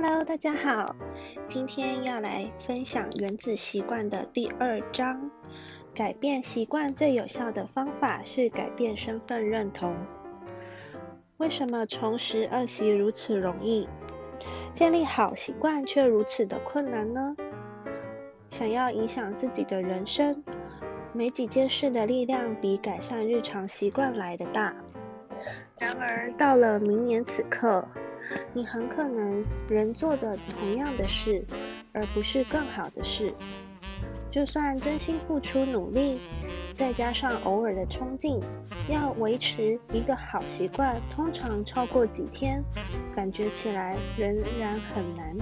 Hello，大家好，今天要来分享原子习惯的第二章。改变习惯最有效的方法是改变身份认同。为什么重拾恶习如此容易，建立好习惯却如此的困难呢？想要影响自己的人生，没几件事的力量比改善日常习惯来的大。然而到了明年此刻，你很可能仍做着同样的事，而不是更好的事。就算真心付出努力，再加上偶尔的冲劲，要维持一个好习惯，通常超过几天，感觉起来仍然很难。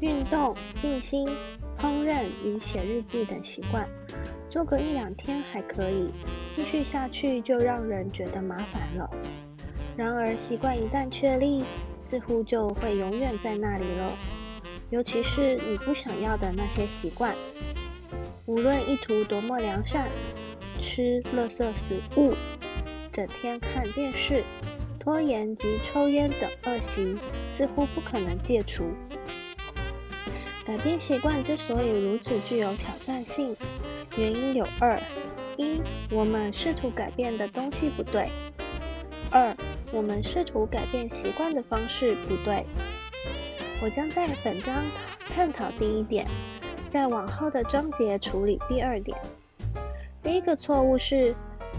运动、静心、烹饪与写日记等习惯，做个一两天还可以，继续下去就让人觉得麻烦了。然而，习惯一旦确立，似乎就会永远在那里了。尤其是你不想要的那些习惯，无论意图多么良善，吃垃圾食物、整天看电视、拖延及抽烟等恶习，似乎不可能戒除。改变习惯之所以如此具有挑战性，原因有二：一，我们试图改变的东西不对；二。我们试图改变习惯的方式不对。我将在本章探讨第一点，在往后的章节处理第二点。第一个错误是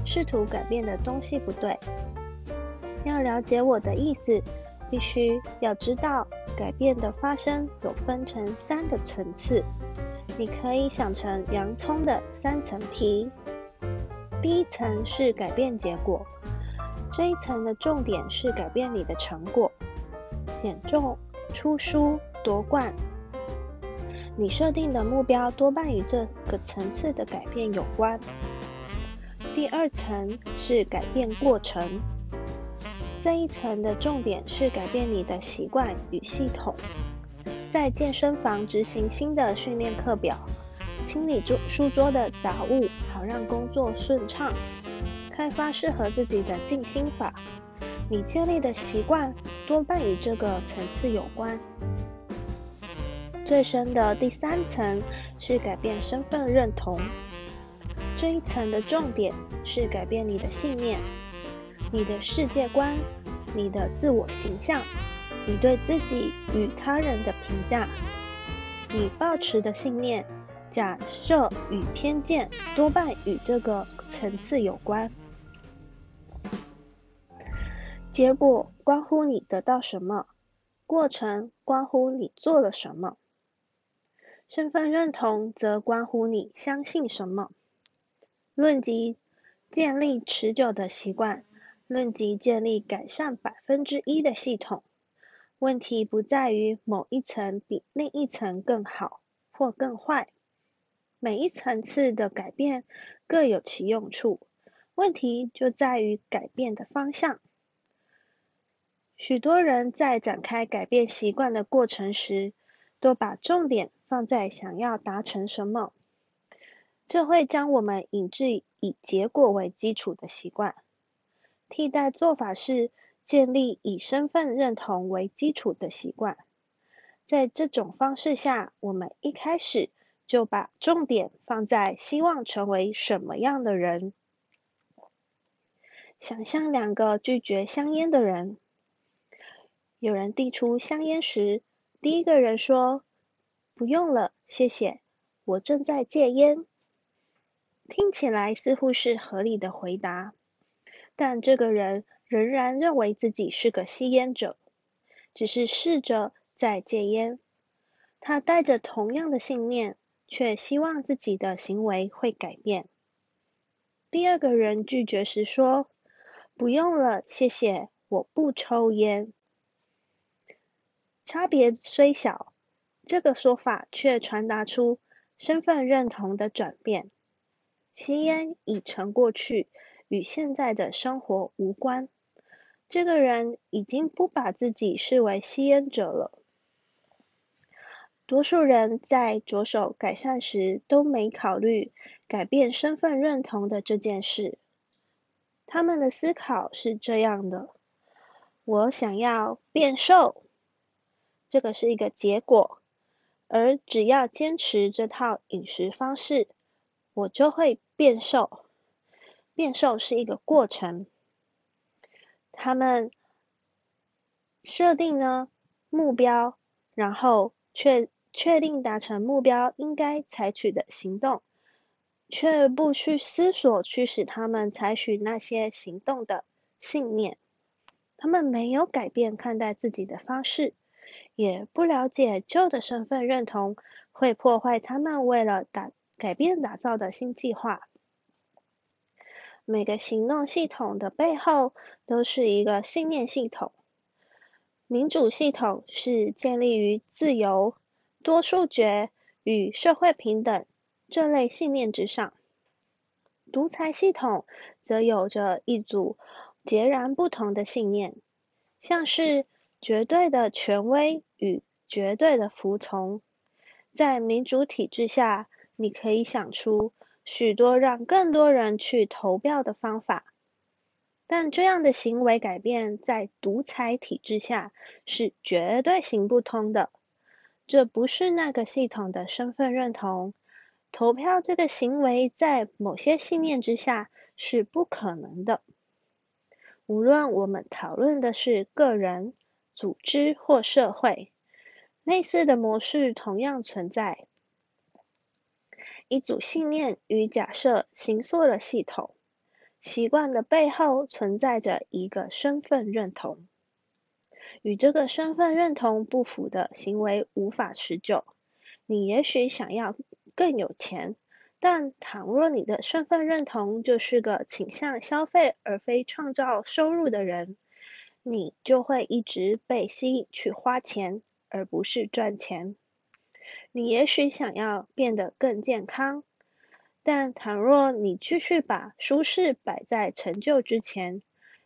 试图改变的东西不对。要了解我的意思，必须要知道改变的发生有分成三个层次。你可以想成洋葱的三层皮。第一层是改变结果。这一层的重点是改变你的成果，减重、出书、夺冠。你设定的目标多半与这个层次的改变有关。第二层是改变过程，这一层的重点是改变你的习惯与系统，在健身房执行新的训练课表，清理桌书桌的杂物，好让工作顺畅。开发适合自己的静心法，你建立的习惯多半与这个层次有关。最深的第三层是改变身份认同，这一层的重点是改变你的信念、你的世界观、你的自我形象、你对自己与他人的评价。你抱持的信念、假设与偏见多半与这个层次有关。结果关乎你得到什么，过程关乎你做了什么，身份认同则关乎你相信什么。论及建立持久的习惯，论及建立改善百分之一的系统，问题不在于某一层比另一层更好或更坏，每一层次的改变各有其用处，问题就在于改变的方向。许多人在展开改变习惯的过程时，都把重点放在想要达成什么，这会将我们引至以结果为基础的习惯。替代做法是建立以身份认同为基础的习惯。在这种方式下，我们一开始就把重点放在希望成为什么样的人。想象两个拒绝香烟的人。有人递出香烟时，第一个人说：“不用了，谢谢，我正在戒烟。”听起来似乎是合理的回答，但这个人仍然认为自己是个吸烟者，只是试着在戒烟。他带着同样的信念，却希望自己的行为会改变。第二个人拒绝时说：“不用了，谢谢，我不抽烟。”差别虽小，这个说法却传达出身份认同的转变。吸烟已成过去，与现在的生活无关。这个人已经不把自己视为吸烟者了。多数人在着手改善时都没考虑改变身份认同的这件事。他们的思考是这样的：我想要变瘦。这个是一个结果，而只要坚持这套饮食方式，我就会变瘦。变瘦是一个过程。他们设定呢目标，然后确确定达成目标应该采取的行动，却不去思索驱使他们采取那些行动的信念。他们没有改变看待自己的方式，也不了解旧的身份认同会破坏他们为了打改变打造的新计划。每个行动系统的背后都是一个信念系统。民主系统是建立于自由、多数决与社会平等这类信念之上。独裁系统则有着一组截然不同的信念，像是绝对的权威与绝对的服从。在民主体制下，你可以想出。许多让更多人去投票的方法，但这样的行为改变在独裁体制下是绝对行不通的。这不是那个系统的身份认同。投票这个行为在某些信念之下是不可能的。无论我们讨论的是个人、组织或社会，类似的模式同样存在。一组信念与假设形塑了系统习惯的背后，存在着一个身份认同。与这个身份认同不符的行为无法持久。你也许想要更有钱，但倘若你的身份认同就是个倾向消费而非创造收入的人，你就会一直被吸引去花钱，而不是赚钱。你也许想要变得更健康，但倘若你继续把舒适摆在成就之前，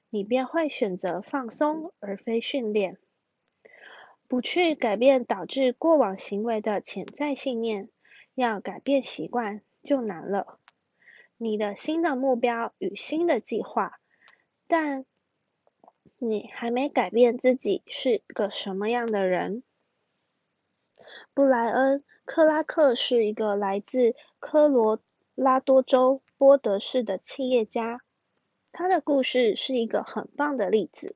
你便会选择放松而非训练。不去改变导致过往行为的潜在信念，要改变习惯就难了。你的新的目标与新的计划，但你还没改变自己是个什么样的人。布莱恩·克拉克是一个来自科罗拉多州波德市的企业家。他的故事是一个很棒的例子。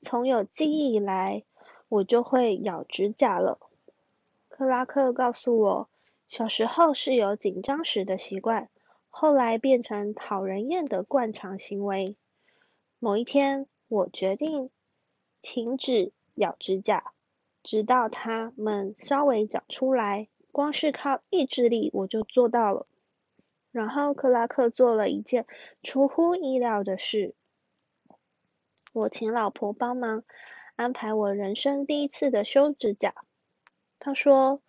从有记忆以来，我就会咬指甲了。克拉克告诉我，小时候是有紧张时的习惯，后来变成讨人厌的惯常行为。某一天，我决定停止咬指甲。直到它们稍微长出来，光是靠意志力我就做到了。然后克拉克做了一件出乎意料的事，我请老婆帮忙安排我人生第一次的修指甲。他说，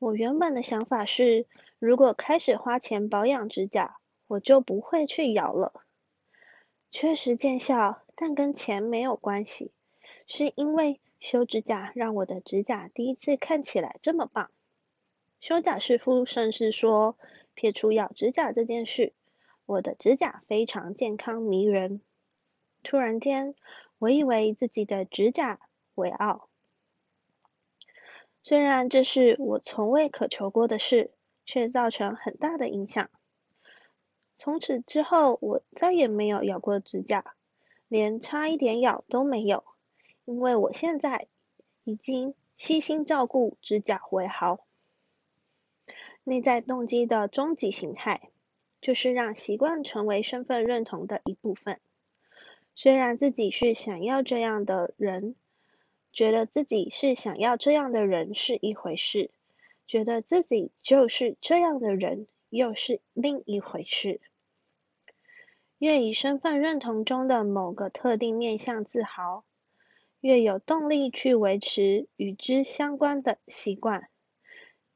我原本的想法是，如果开始花钱保养指甲，我就不会去咬了。确实见效，但跟钱没有关系，是因为。修指甲让我的指甲第一次看起来这么棒。修甲师傅甚至说，撇除咬指甲这件事，我的指甲非常健康迷人。突然间，我以为自己的指甲为傲。虽然这是我从未渴求过的事，却造成很大的影响。从此之后，我再也没有咬过指甲，连差一点咬都没有。因为我现在已经悉心照顾指甲为好，内在动机的终极形态就是让习惯成为身份认同的一部分。虽然自己是想要这样的人，觉得自己是想要这样的人是一回事，觉得自己就是这样的人又是另一回事。越以身份认同中的某个特定面向自豪。越有动力去维持与之相关的习惯。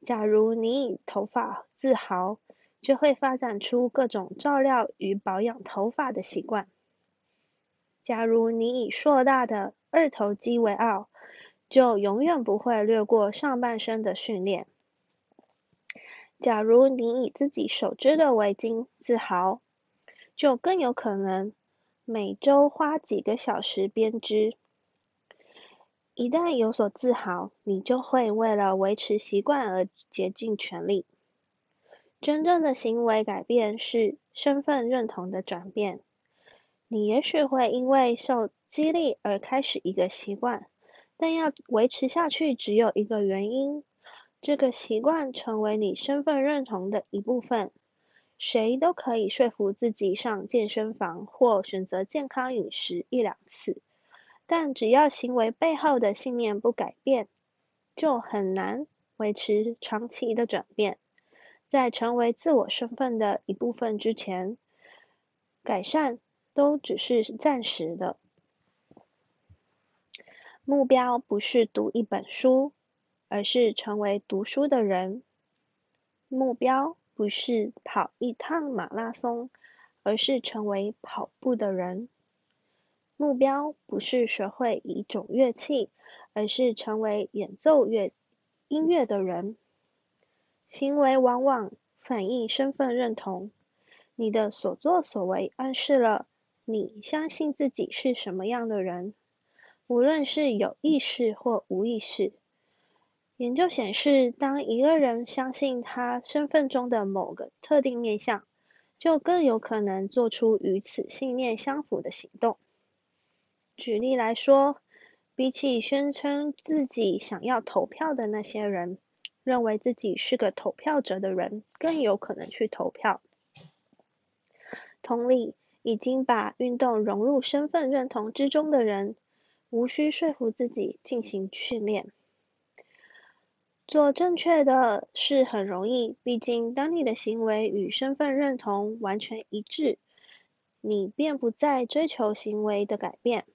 假如你以头发自豪，就会发展出各种照料与保养头发的习惯。假如你以硕大的二头肌为傲，就永远不会略过上半身的训练。假如你以自己手织的围巾自豪，就更有可能每周花几个小时编织。一旦有所自豪，你就会为了维持习惯而竭尽全力。真正的行为改变是身份认同的转变。你也许会因为受激励而开始一个习惯，但要维持下去只有一个原因：这个习惯成为你身份认同的一部分。谁都可以说服自己上健身房或选择健康饮食一两次，但只要行为背后的信念不改变，就很难维持长期的转变。在成为自我身份的一部分之前，改善都只是暂时的。目标不是读一本书，而是成为读书的人。目标不是跑一趟马拉松，而是成为跑步的人。目标不是学会一种乐器，而是成为演奏乐音乐的人。行为往往反映身份认同。你的所作所为暗示了你相信自己是什么样的人，无论是有意识或无意识。研究显示，当一个人相信他身份中的某个特定面相，就更有可能做出与此信念相符的行动。举例来说，比起宣称自己想要投票的那些人。认为自己是个投票者的人，更有可能去投票。同理，已经把运动融入身份认同之中的人，无需说服自己进行训练。做正确的事很容易，毕竟当你的行为与身份认同完全一致，你便不再追求行为的改变，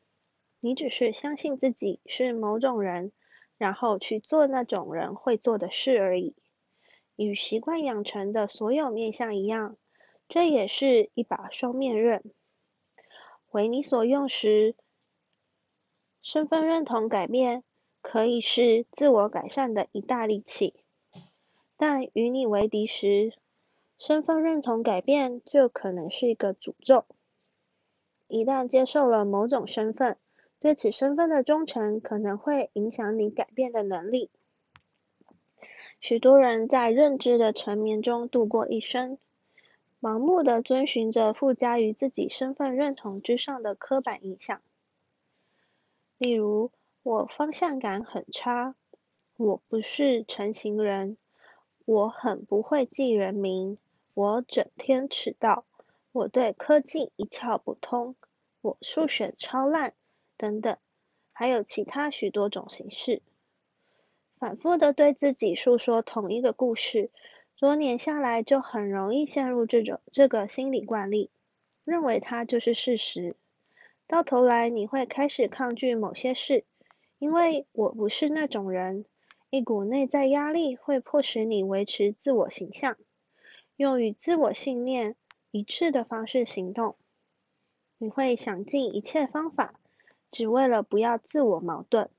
你只是相信自己是某种人。然后去做那种人会做的事而已。与习惯养成的所有面相一样，这也是一把双面刃。为你所用时，身份认同改变可以是自我改善的一大利器；但与你为敌时，身份认同改变就可能是一个诅咒。一旦接受了某种身份，对此身份的忠诚可能会影响你改变的能力。许多人在认知的沉眠中度过一生，盲目的遵循着附加于自己身份认同之上的刻板印象。例如，我方向感很差，我不是成型人，我很不会记人名，我整天迟到，我对科技一窍不通，我数学超烂。等等，还有其他许多种形式。反复的对自己诉说同一个故事，多年下来就很容易陷入这种这个心理惯例，认为它就是事实。到头来你会开始抗拒某些事，因为我不是那种人。一股内在压力会迫使你维持自我形象，用与自我信念一致的方式行动。你会想尽一切方法。只为了不要自我矛盾，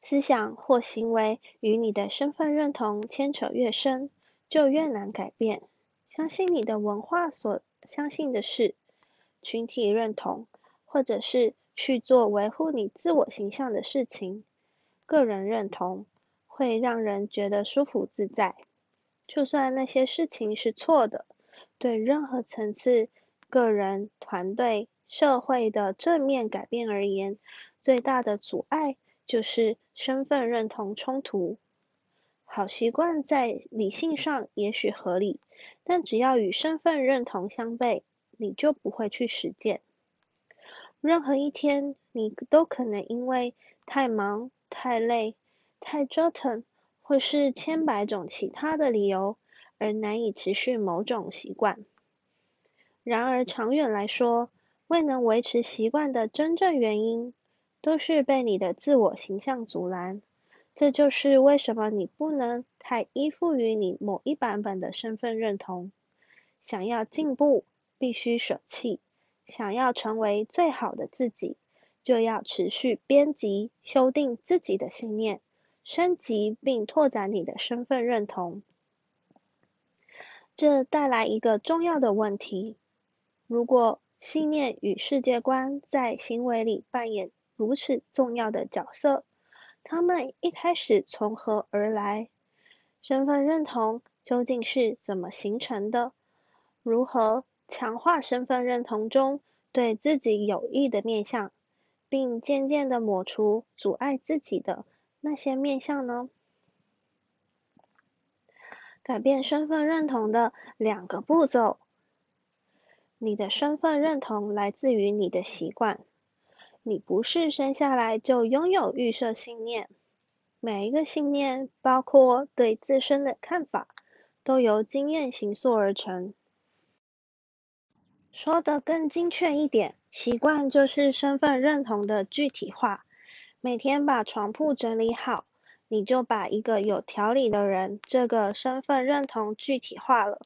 思想或行为与你的身份认同牵扯越深，就越难改变。相信你的文化所相信的事，群体认同，或者是去做维护你自我形象的事情，个人认同会让人觉得舒服自在。就算那些事情是错的，对任何层次、个人、团队。社会的正面改变而言，最大的阻碍就是身份认同冲突。好习惯在理性上也许合理，但只要与身份认同相悖，你就不会去实践。任何一天，你都可能因为太忙、太累、太折腾，或是千百种其他的理由，而难以持续某种习惯。然而，长远来说，未能维持习惯的真正原因，都是被你的自我形象阻拦。这就是为什么你不能太依附于你某一版本的身份认同。想要进步，必须舍弃；想要成为最好的自己，就要持续编辑、修订自己的信念，升级并拓展你的身份认同。这带来一个重要的问题：如果信念与世界观在行为里扮演如此重要的角色。他们一开始从何而来？身份认同究竟是怎么形成的？如何强化身份认同中对自己有益的面向，并渐渐的抹除阻碍自己的那些面向呢？改变身份认同的两个步骤。你的身份认同来自于你的习惯。你不是生下来就拥有预设信念，每一个信念，包括对自身的看法，都由经验形塑而成。说得更精确一点，习惯就是身份认同的具体化。每天把床铺整理好，你就把一个有条理的人这个身份认同具体化了。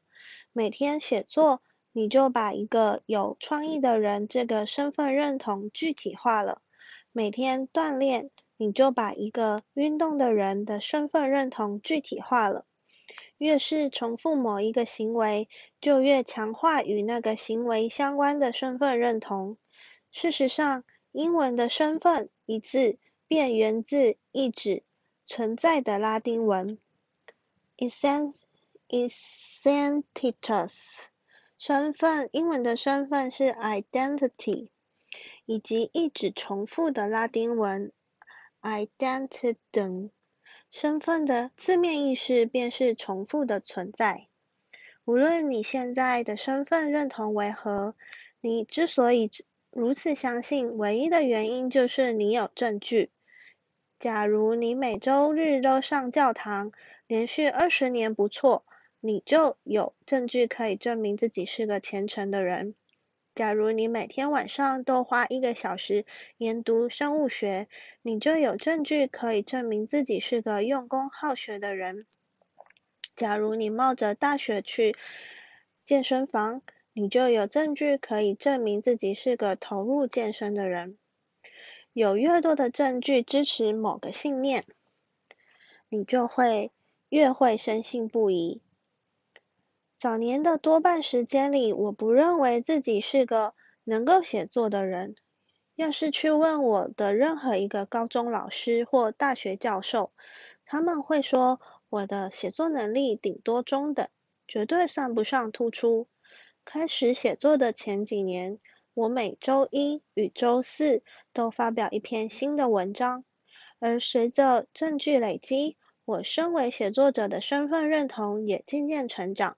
每天写作。你就把一个有创意的人这个身份认同具体化了。每天锻炼，你就把一个运动的人的身份认同具体化了。越是重复某一个行为，就越强化与那个行为相关的身份认同。事实上，英文的身份一字便源自一指存在的拉丁文，essentitas。身份，英文的身份是 identity，以及一直重复的拉丁文 identity。身份的字面意思便是重复的存在。无论你现在的身份认同为何，你之所以如此相信，唯一的原因就是你有证据。假如你每周日都上教堂，连续二十年不错。你就有证据可以证明自己是个虔诚的人。假如你每天晚上都花一个小时研读生物学，你就有证据可以证明自己是个用功好学的人。假如你冒着大雪去健身房，你就有证据可以证明自己是个投入健身的人。有越多的证据支持某个信念，你就会越会深信不疑。早年的多半时间里，我不认为自己是个能够写作的人。要是去问我的任何一个高中老师或大学教授，他们会说我的写作能力顶多中等，绝对算不上突出。开始写作的前几年，我每周一与周四都发表一篇新的文章，而随着证据累积，我身为写作者的身份认同也渐渐成长。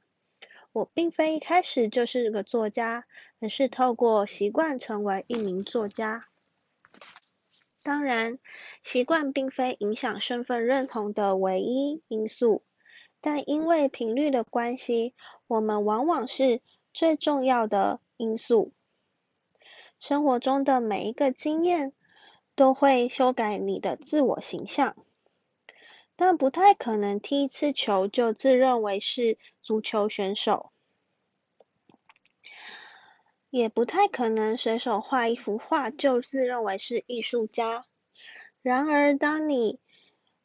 我并非一开始就是个作家，而是透过习惯成为一名作家。当然，习惯并非影响身份认同的唯一因素，但因为频率的关系，我们往往是最重要的因素。生活中的每一个经验都会修改你的自我形象，但不太可能踢一次球就自认为是。足球选手也不太可能随手画一幅画就自认为是艺术家。然而，当你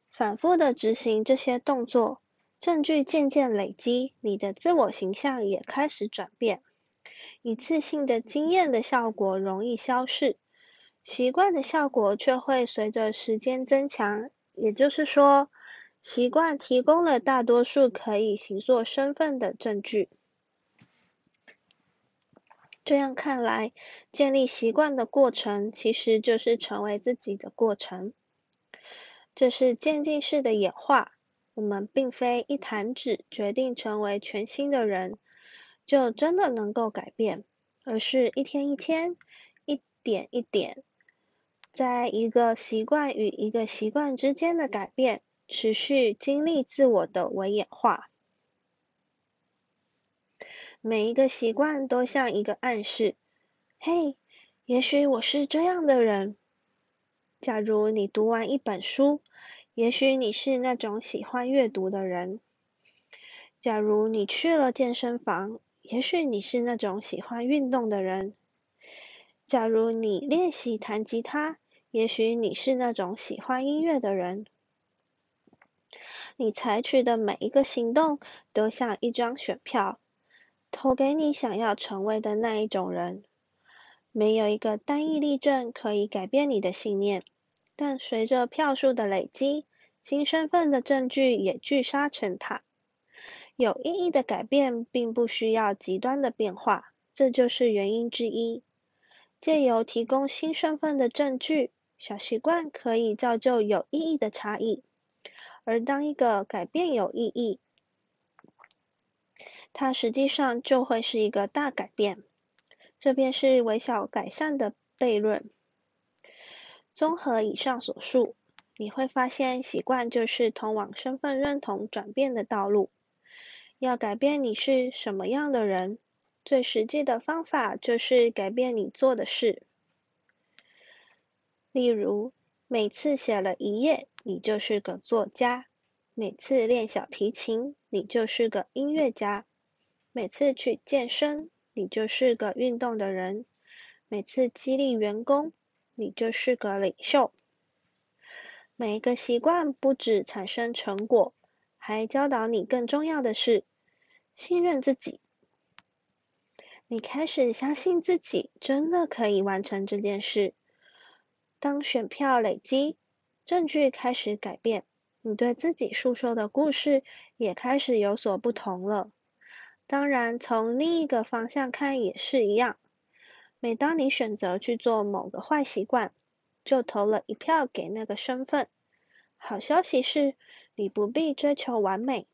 反复的执行这些动作，证据渐渐累积，你的自我形象也开始转变。一次性的经验的效果容易消逝，习惯的效果却会随着时间增强。也就是说。习惯提供了大多数可以形塑身份的证据。这样看来，建立习惯的过程其实就是成为自己的过程。这是渐进式的演化。我们并非一弹指决定成为全新的人，就真的能够改变，而是一天一天、一点一点，在一个习惯与一个习惯之间的改变。持续经历自我的微演化，每一个习惯都像一个暗示。嘿，也许我是这样的人。假如你读完一本书，也许你是那种喜欢阅读的人。假如你去了健身房，也许你是那种喜欢运动的人。假如你练习弹吉他，也许你是那种喜欢音乐的人。你采取的每一个行动都像一张选票，投给你想要成为的那一种人。没有一个单一例证可以改变你的信念，但随着票数的累积，新身份的证据也聚沙成塔。有意义的改变并不需要极端的变化，这就是原因之一。借由提供新身份的证据，小习惯可以造就有意义的差异。而当一个改变有意义，它实际上就会是一个大改变。这便是微小改善的悖论。综合以上所述，你会发现习惯就是通往身份认同转变的道路。要改变你是什么样的人，最实际的方法就是改变你做的事。例如，每次写了一页，你就是个作家；每次练小提琴，你就是个音乐家；每次去健身。你就是个运动的人，每次激励员工，你就是个领袖。每一个习惯不止产生成果，还教导你更重要的是信任自己。你开始相信自己真的可以完成这件事。当选票累积，证据开始改变，你对自己诉说的故事也开始有所不同了。当然，从另一个方向看也是一样。每当你选择去做某个坏习惯，就投了一票给那个身份。好消息是，你不必追求完美。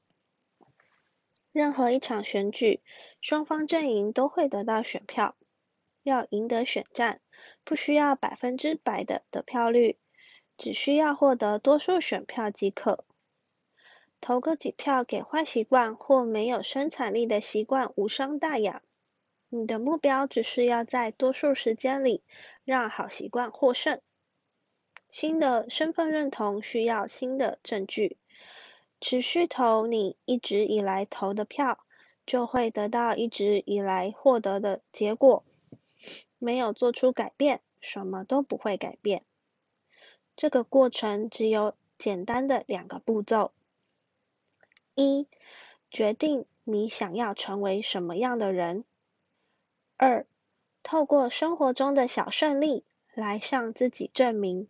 任何一场选举，双方阵营都会得到选票。要赢得选战，不需要百分之百的得票率，只需要获得多数选票即可。投个几票给坏习惯或没有生产力的习惯无伤大雅。你的目标只是要在多数时间里让好习惯获胜。新的身份认同需要新的证据。持续投你一直以来投的票，就会得到一直以来获得的结果。没有做出改变，什么都不会改变。这个过程只有简单的两个步骤。一、决定你想要成为什么样的人。二、透过生活中的小胜利来向自己证明。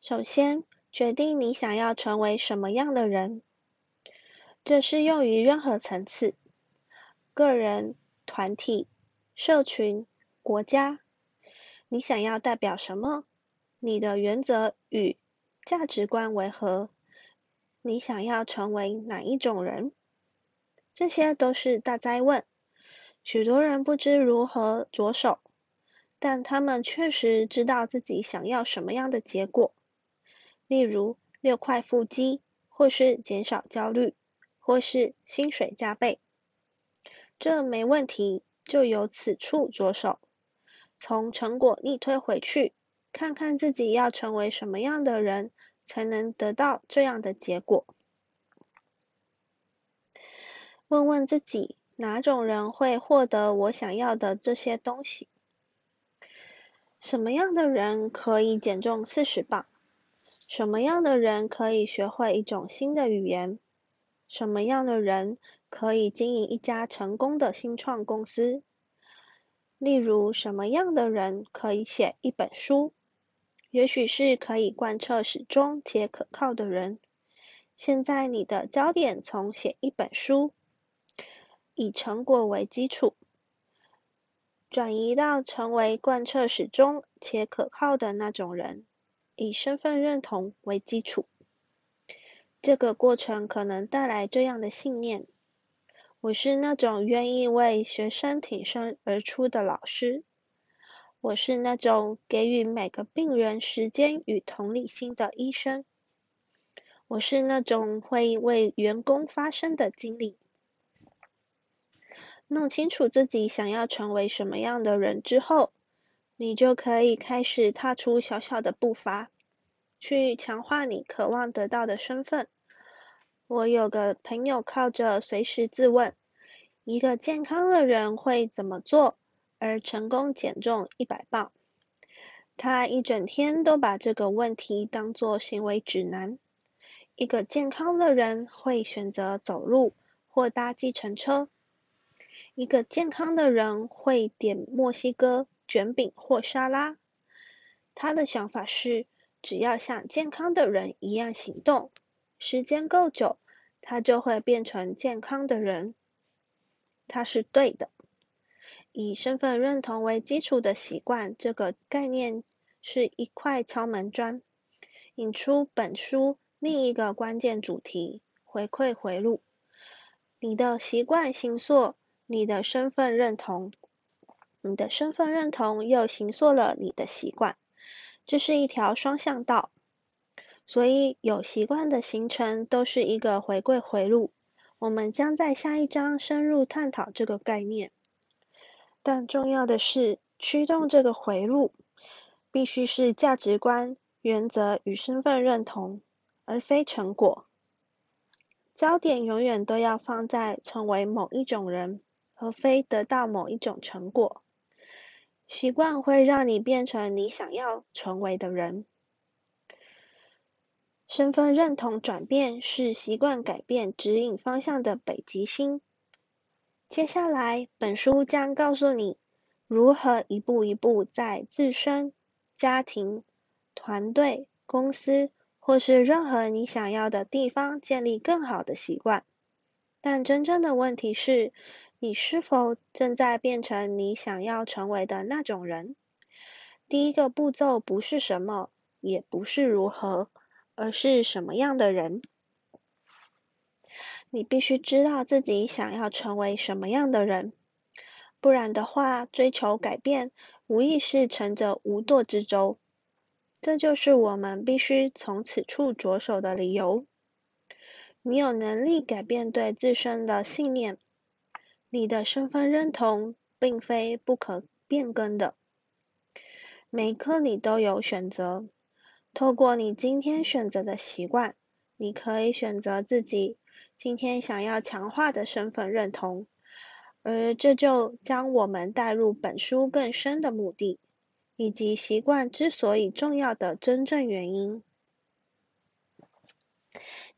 首先，决定你想要成为什么样的人。这适用于任何层次：个人、团体、社群、国家。你想要代表什么？你的原则与价值观为何？你想要成为哪一种人？这些都是大灾问。许多人不知如何着手，但他们确实知道自己想要什么样的结果。例如，六块腹肌，或是减少焦虑，或是薪水加倍。这没问题，就由此处着手，从成果逆推回去，看看自己要成为什么样的人。才能得到这样的结果。问问自己，哪种人会获得我想要的这些东西？什么样的人可以减重四十磅？什么样的人可以学会一种新的语言？什么样的人可以经营一家成功的新创公司？例如，什么样的人可以写一本书？也许是可以贯彻始终且可靠的人。现在你的焦点从写一本书，以成果为基础，转移到成为贯彻始终且可靠的那种人，以身份认同为基础。这个过程可能带来这样的信念：我是那种愿意为学生挺身而出的老师。我是那种给予每个病人时间与同理心的医生。我是那种会为员工发声的经理。弄清楚自己想要成为什么样的人之后，你就可以开始踏出小小的步伐，去强化你渴望得到的身份。我有个朋友靠着随时自问：一个健康的人会怎么做？而成功减重一百磅，他一整天都把这个问题当作行为指南。一个健康的人会选择走路或搭计程车。一个健康的人会点墨西哥卷饼或沙拉。他的想法是，只要像健康的人一样行动，时间够久，他就会变成健康的人。他是对的。以身份认同为基础的习惯这个概念是一块敲门砖，引出本书另一个关键主题：回馈回路。你的习惯形塑你的身份认同，你的身份认同又形塑了你的习惯，这是一条双向道。所以有习惯的形成都是一个回归回路。我们将在下一章深入探讨这个概念。但重要的是，驱动这个回路必须是价值观、原则与身份认同，而非成果。焦点永远都要放在成为某一种人，而非得到某一种成果。习惯会让你变成你想要成为的人。身份认同转变是习惯改变指引方向的北极星。接下来，本书将告诉你如何一步一步在自身、家庭、团队、公司或是任何你想要的地方建立更好的习惯。但真正的问题是，你是否正在变成你想要成为的那种人？第一个步骤不是什么，也不是如何，而是什么样的人。你必须知道自己想要成为什么样的人，不然的话，追求改变无疑是乘着无舵之舟。这就是我们必须从此处着手的理由。你有能力改变对自身的信念，你的身份认同并非不可变更的。每一刻你都有选择，透过你今天选择的习惯，你可以选择自己。今天想要强化的身份认同，而这就将我们带入本书更深的目的，以及习惯之所以重要的真正原因。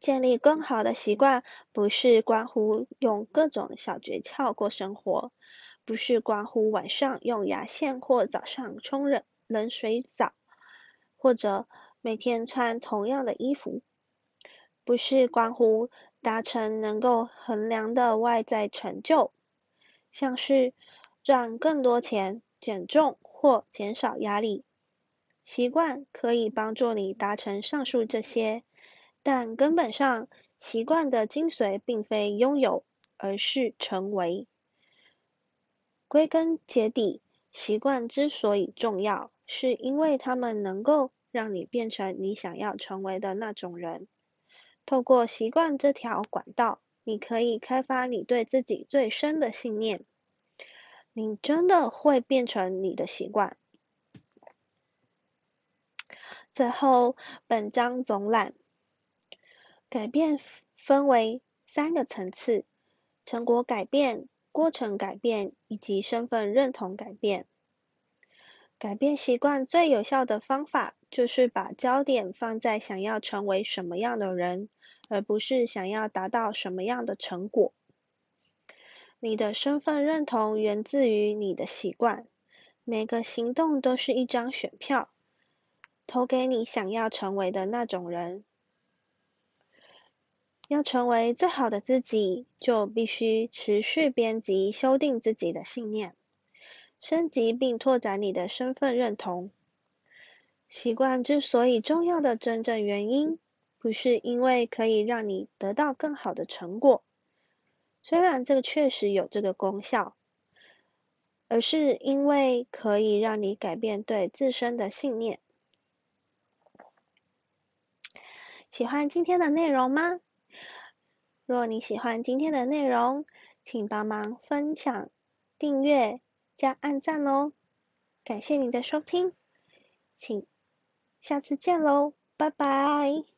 建立更好的习惯，不是关乎用各种小诀窍过生活，不是关乎晚上用牙线或早上冲冷冷水澡，或者每天穿同样的衣服，不是关乎。达成能够衡量的外在成就，像是赚更多钱、减重或减少压力。习惯可以帮助你达成上述这些，但根本上，习惯的精髓并非拥有，而是成为。归根结底，习惯之所以重要，是因为它们能够让你变成你想要成为的那种人。透过习惯这条管道，你可以开发你对自己最深的信念。你真的会变成你的习惯。最后，本章总览：改变分为三个层次：成果改变、过程改变以及身份认同改变。改变习惯最有效的方法，就是把焦点放在想要成为什么样的人。而不是想要达到什么样的成果。你的身份认同源自于你的习惯，每个行动都是一张选票，投给你想要成为的那种人。要成为最好的自己，就必须持续编辑、修订自己的信念，升级并拓展你的身份认同。习惯之所以重要的真正原因。不是因为可以让你得到更好的成果，虽然这个确实有这个功效，而是因为可以让你改变对自身的信念。喜欢今天的内容吗？若你喜欢今天的内容，请帮忙分享、订阅加按赞哦！感谢您的收听，请下次见喽，拜拜。